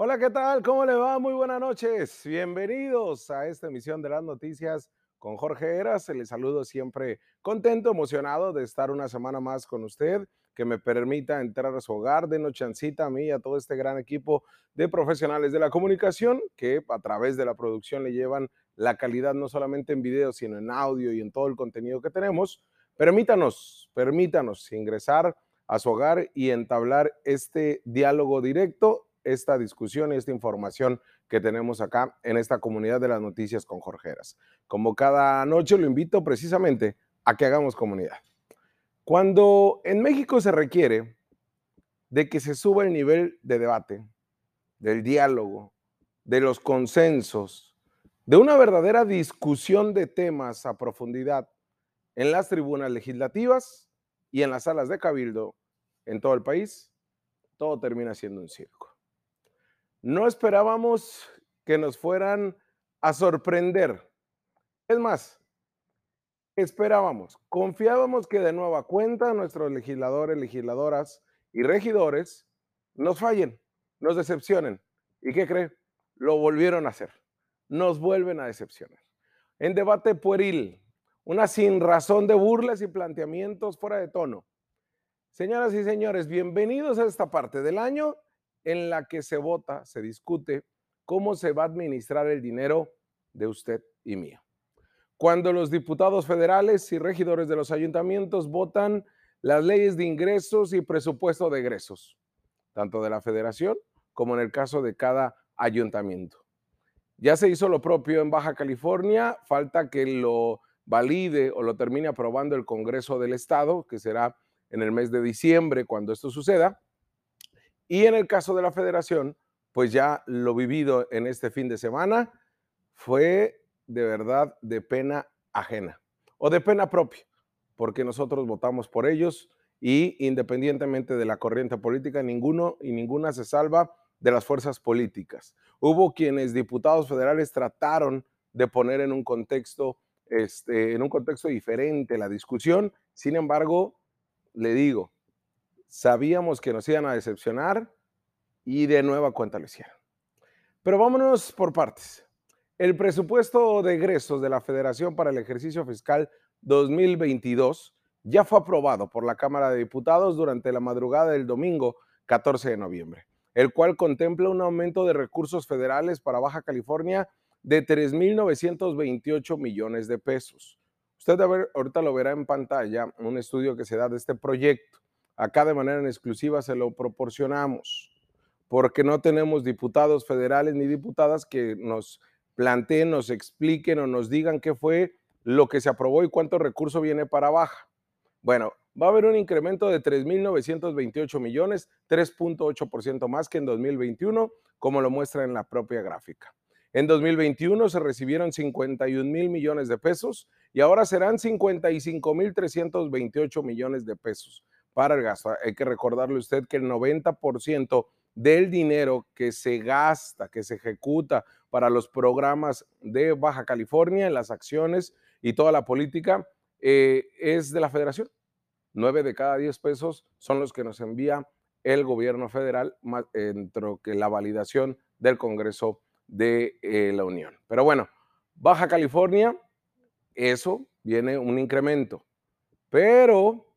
Hola, ¿qué tal? ¿Cómo le va? Muy buenas noches. Bienvenidos a esta emisión de las noticias con Jorge Eras. Les saludo siempre contento, emocionado de estar una semana más con usted, que me permita entrar a su hogar, de chancita a mí y a todo este gran equipo de profesionales de la comunicación que a través de la producción le llevan la calidad no solamente en video, sino en audio y en todo el contenido que tenemos. Permítanos, permítanos ingresar a su hogar y entablar este diálogo directo esta discusión y esta información que tenemos acá en esta comunidad de las noticias con Jorgeras. Como cada noche lo invito precisamente a que hagamos comunidad. Cuando en México se requiere de que se suba el nivel de debate, del diálogo, de los consensos, de una verdadera discusión de temas a profundidad en las tribunas legislativas y en las salas de cabildo en todo el país, todo termina siendo un circo. No esperábamos que nos fueran a sorprender. Es más, esperábamos, confiábamos que de nueva cuenta nuestros legisladores, legisladoras y regidores nos fallen, nos decepcionen. ¿Y qué cree? Lo volvieron a hacer. Nos vuelven a decepcionar. En debate pueril, una sin razón de burlas y planteamientos fuera de tono. Señoras y señores, bienvenidos a esta parte del año en la que se vota, se discute cómo se va a administrar el dinero de usted y mío. Cuando los diputados federales y regidores de los ayuntamientos votan las leyes de ingresos y presupuesto de egresos, tanto de la federación como en el caso de cada ayuntamiento. Ya se hizo lo propio en Baja California, falta que lo valide o lo termine aprobando el Congreso del Estado, que será en el mes de diciembre cuando esto suceda. Y en el caso de la federación, pues ya lo vivido en este fin de semana fue de verdad de pena ajena o de pena propia, porque nosotros votamos por ellos y independientemente de la corriente política, ninguno y ninguna se salva de las fuerzas políticas. Hubo quienes diputados federales trataron de poner en un contexto, este, en un contexto diferente la discusión. Sin embargo, le digo, sabíamos que nos iban a decepcionar y de nueva cuenta lo hicieron. Pero vámonos por partes. El presupuesto de egresos de la Federación para el ejercicio fiscal 2022 ya fue aprobado por la Cámara de Diputados durante la madrugada del domingo 14 de noviembre, el cual contempla un aumento de recursos federales para Baja California de 3.928 millones de pesos. Usted a ver, ahorita lo verá en pantalla, un estudio que se da de este proyecto. Acá de manera en exclusiva se lo proporcionamos, porque no tenemos diputados federales ni diputadas que nos planteen, nos expliquen o nos digan qué fue lo que se aprobó y cuánto recurso viene para baja. Bueno, va a haber un incremento de 3.928 millones, 3.8% más que en 2021, como lo muestra en la propia gráfica. En 2021 se recibieron 51 mil millones de pesos y ahora serán 55 mil 328 millones de pesos para el gasto. Hay que recordarle usted que el 90% del dinero que se gasta, que se ejecuta para los programas de Baja California, las acciones y toda la política, eh, es de la federación. Nueve de cada diez pesos son los que nos envía el gobierno federal dentro que la validación del Congreso de eh, la Unión. Pero bueno, Baja California, eso viene un incremento, pero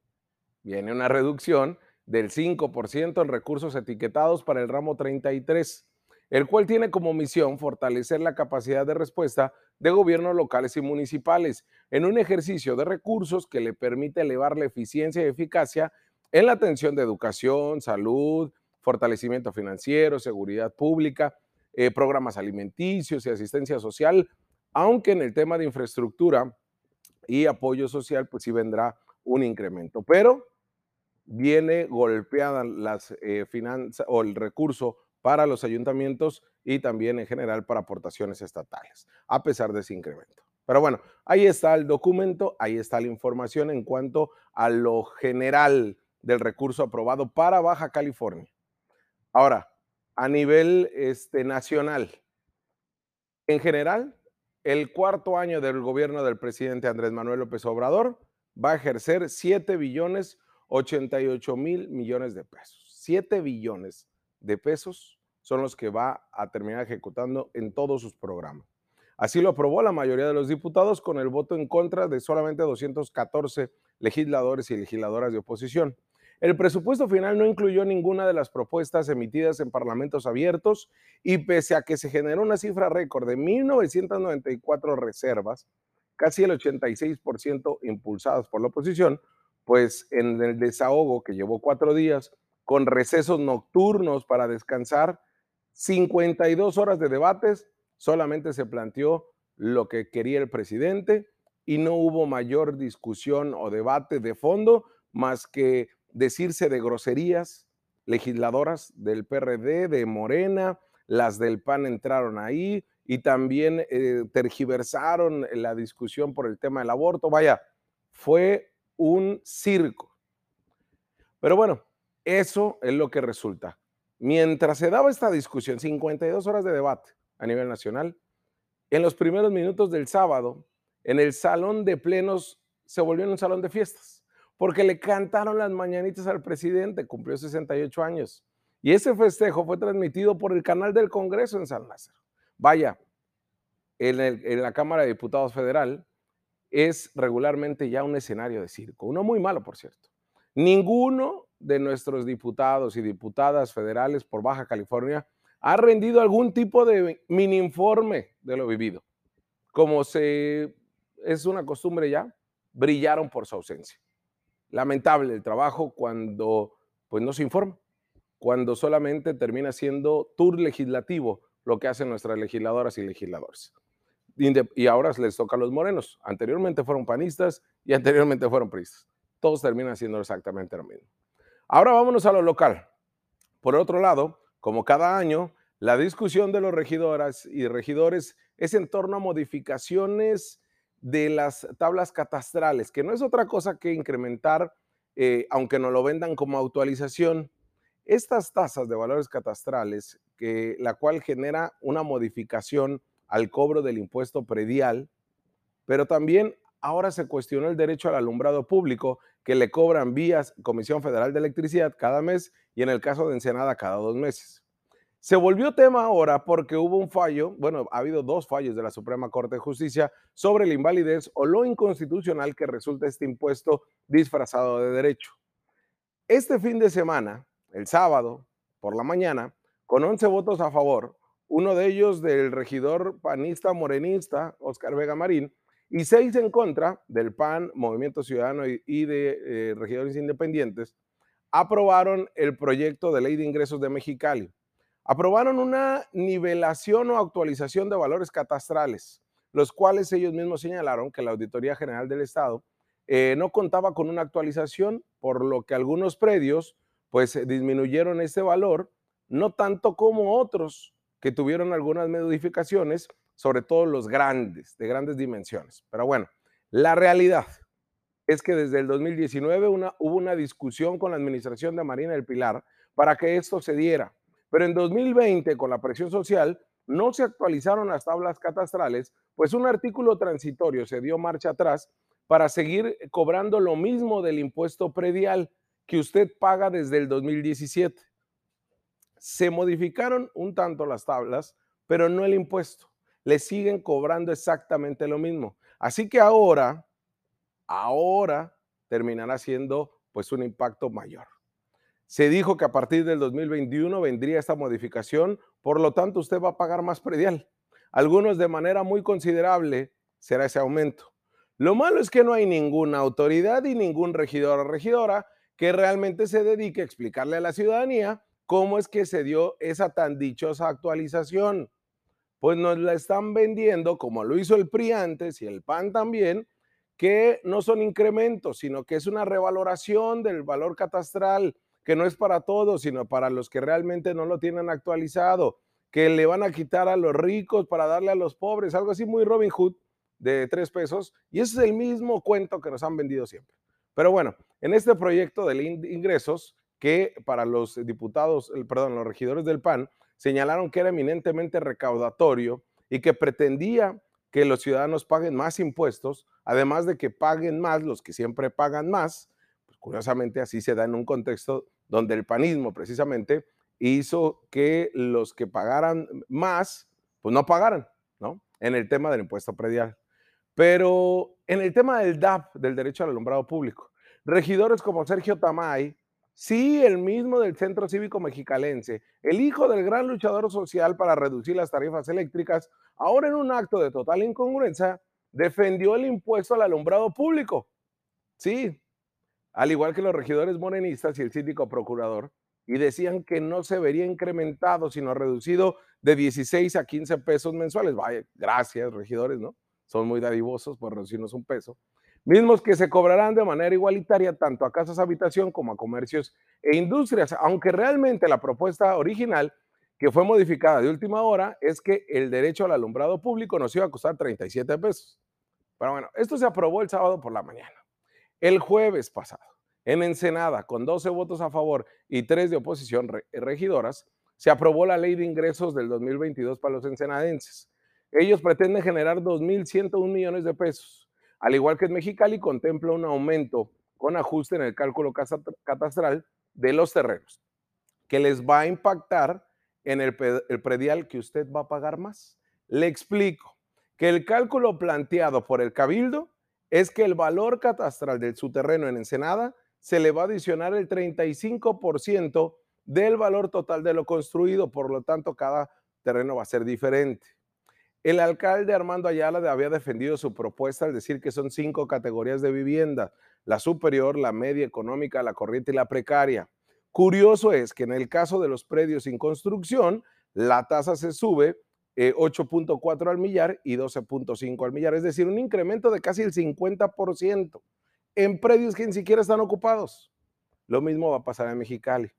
viene una reducción del 5% en recursos etiquetados para el ramo 33, el cual tiene como misión fortalecer la capacidad de respuesta de gobiernos locales y municipales en un ejercicio de recursos que le permite elevar la eficiencia y eficacia en la atención de educación, salud, fortalecimiento financiero, seguridad pública, eh, programas alimenticios y asistencia social, aunque en el tema de infraestructura y apoyo social, pues sí vendrá un incremento. Pero viene golpeada las eh, finanzas o el recurso para los ayuntamientos y también en general para aportaciones estatales, a pesar de ese incremento. Pero bueno, ahí está el documento, ahí está la información en cuanto a lo general del recurso aprobado para Baja California. Ahora, a nivel este, nacional, en general, el cuarto año del gobierno del presidente Andrés Manuel López Obrador va a ejercer 7 billones 88 mil millones de pesos. 7 billones de pesos son los que va a terminar ejecutando en todos sus programas. Así lo aprobó la mayoría de los diputados con el voto en contra de solamente 214 legisladores y legisladoras de oposición. El presupuesto final no incluyó ninguna de las propuestas emitidas en parlamentos abiertos y pese a que se generó una cifra récord de 1.994 reservas, casi el 86% impulsadas por la oposición, pues en el desahogo que llevó cuatro días, con recesos nocturnos para descansar, 52 horas de debates, solamente se planteó lo que quería el presidente y no hubo mayor discusión o debate de fondo más que decirse de groserías legisladoras del PRD, de Morena, las del PAN entraron ahí y también eh, tergiversaron la discusión por el tema del aborto. Vaya, fue un circo. Pero bueno, eso es lo que resulta. Mientras se daba esta discusión, 52 horas de debate a nivel nacional, en los primeros minutos del sábado, en el salón de plenos se volvió en un salón de fiestas porque le cantaron las mañanitas al presidente, cumplió 68 años. Y ese festejo fue transmitido por el canal del Congreso en San Lázaro. Vaya, en, la Cámara de Diputados Federal es regularmente ya un escenario de circo, uno muy malo, por cierto. Ninguno de nuestros diputados y diputadas federales por Baja California ha rendido algún tipo de mini informe de lo vivido. Como se es una costumbre ya, brillaron por su ausencia lamentable el trabajo cuando pues no se informa, cuando solamente termina siendo tour legislativo lo que hacen nuestras legisladoras y legisladores. Y ahora les toca a los morenos. Anteriormente fueron panistas y anteriormente fueron priistas. Todos terminan siendo exactamente lo mismo. Ahora vámonos a lo local. Por otro lado, como cada año, la discusión de los regidoras y regidores es en torno a modificaciones de las tablas catastrales, que no es otra cosa que incrementar, eh, aunque no lo vendan como actualización, estas tasas de valores catastrales, que, la cual genera una modificación al cobro del impuesto predial, pero también ahora se cuestionó el derecho al alumbrado público que le cobran vías Comisión Federal de Electricidad cada mes y en el caso de Ensenada cada dos meses. Se volvió tema ahora porque hubo un fallo, bueno, ha habido dos fallos de la Suprema Corte de Justicia sobre la invalidez o lo inconstitucional que resulta este impuesto disfrazado de derecho. Este fin de semana, el sábado, por la mañana, con 11 votos a favor, uno de ellos del regidor panista morenista, Oscar Vega Marín, y seis en contra del PAN, Movimiento Ciudadano y de eh, regidores independientes, aprobaron el proyecto de ley de ingresos de Mexicali. Aprobaron una nivelación o actualización de valores catastrales, los cuales ellos mismos señalaron que la Auditoría General del Estado eh, no contaba con una actualización, por lo que algunos predios pues disminuyeron ese valor, no tanto como otros que tuvieron algunas modificaciones, sobre todo los grandes, de grandes dimensiones. Pero bueno, la realidad es que desde el 2019 hubo una discusión con la administración de Marina del Pilar para que esto se diera. Pero en 2020, con la presión social, no se actualizaron las tablas catastrales, pues un artículo transitorio se dio marcha atrás para seguir cobrando lo mismo del impuesto predial que usted paga desde el 2017. Se modificaron un tanto las tablas, pero no el impuesto. Le siguen cobrando exactamente lo mismo. Así que ahora, ahora terminará siendo pues un impacto mayor. Se dijo que a partir del 2021 vendría esta modificación, por lo tanto usted va a pagar más predial. Algunos de manera muy considerable será ese aumento. Lo malo es que no hay ninguna autoridad y ningún regidor o regidora que realmente se dedique a explicarle a la ciudadanía cómo es que se dio esa tan dichosa actualización. Pues nos la están vendiendo, como lo hizo el PRI antes y el PAN también, que no son incrementos, sino que es una revaloración del valor catastral que no es para todos, sino para los que realmente no lo tienen actualizado, que le van a quitar a los ricos para darle a los pobres, algo así muy Robin Hood de tres pesos. Y ese es el mismo cuento que nos han vendido siempre. Pero bueno, en este proyecto de ingresos, que para los diputados, perdón, los regidores del PAN, señalaron que era eminentemente recaudatorio y que pretendía que los ciudadanos paguen más impuestos, además de que paguen más los que siempre pagan más, Curiosamente, así se da en un contexto donde el panismo precisamente hizo que los que pagaran más, pues no pagaran, ¿no? En el tema del impuesto predial. Pero en el tema del DAP, del derecho al alumbrado público, regidores como Sergio Tamay, sí, el mismo del Centro Cívico Mexicalense, el hijo del gran luchador social para reducir las tarifas eléctricas, ahora en un acto de total incongruencia, defendió el impuesto al alumbrado público. Sí, al igual que los regidores morenistas y el síndico procurador, y decían que no se vería incrementado, sino reducido de 16 a 15 pesos mensuales. Vaya, gracias, regidores, ¿no? Son muy dadivosos por reducirnos un peso. Mismos que se cobrarán de manera igualitaria tanto a casas habitación como a comercios e industrias, aunque realmente la propuesta original que fue modificada de última hora es que el derecho al alumbrado público nos iba a costar 37 pesos. Pero bueno, esto se aprobó el sábado por la mañana. El jueves pasado, en Ensenada, con 12 votos a favor y 3 de oposición regidoras, se aprobó la ley de ingresos del 2022 para los ensenadenses. Ellos pretenden generar 2.101 millones de pesos. Al igual que en Mexicali, contempla un aumento con ajuste en el cálculo catastral de los terrenos, que les va a impactar en el, el predial que usted va a pagar más. Le explico que el cálculo planteado por el Cabildo es que el valor catastral de su terreno en Ensenada se le va a adicionar el 35% del valor total de lo construido, por lo tanto cada terreno va a ser diferente. El alcalde Armando Ayala había defendido su propuesta al decir que son cinco categorías de vivienda, la superior, la media económica, la corriente y la precaria. Curioso es que en el caso de los predios sin construcción, la tasa se sube 8.4 eh, al millar y 12.5 al millar, es decir, un incremento de casi el 50% en predios que ni siquiera están ocupados. Lo mismo va a pasar en Mexicali.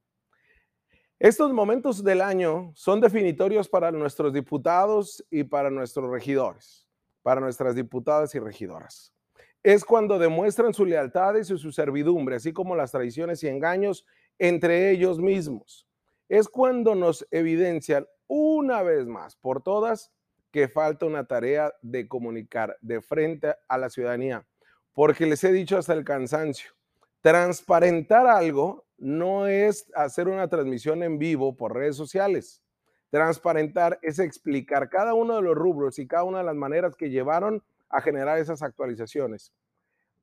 Estos momentos del año son definitorios para nuestros diputados y para nuestros regidores, para nuestras diputadas y regidoras. Es cuando demuestran su lealtad y su servidumbre, así como las traiciones y engaños entre ellos mismos. Es cuando nos evidencian una vez más por todas que falta una tarea de comunicar de frente a la ciudadanía porque les he dicho hasta el cansancio, transparentar algo no es hacer una transmisión en vivo por redes sociales. Transparentar es explicar cada uno de los rubros y cada una de las maneras que llevaron a generar esas actualizaciones.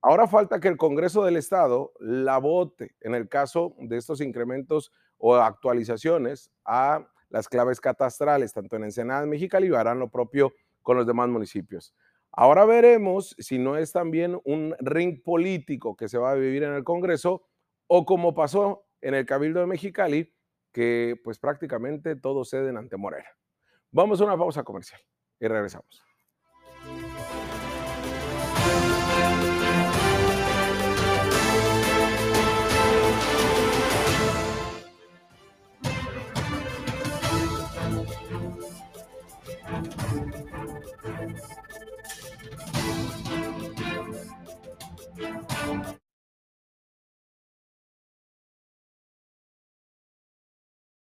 Ahora falta que el Congreso del Estado la vote en el caso de estos incrementos o actualizaciones a las claves catastrales, tanto en Ensenada, Mexicali, y harán lo propio con los demás municipios. Ahora veremos si no es también un ring político que se va a vivir en el Congreso o como pasó en el Cabildo de Mexicali, que pues prácticamente todos ceden ante Morena. Vamos a una pausa comercial y regresamos.